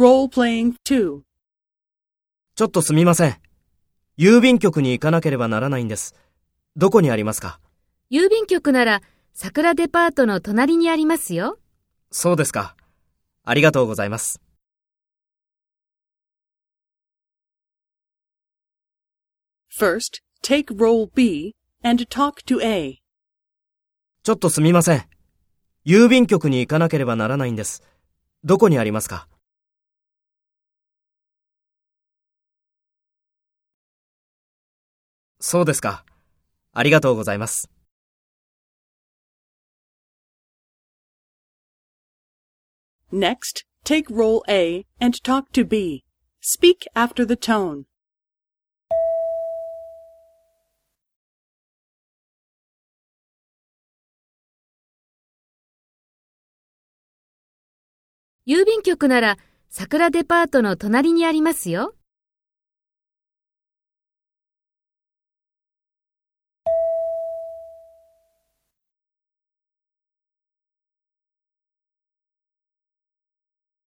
Role-playing 2. ちょっとすみません。郵便局に行かなければならないんです。どこにありますか？郵便局なら桜デパートの隣にありますよ。そうですか。ありがとうございます。First, take role B and talk to A. ちょっとすみません。郵便局に行かなければならないんです。どこにありますか？そうですか。ありがとうございます。Next, take role A and talk to B. Speak after the tone. 郵便局なら桜デパートの隣にありますよ。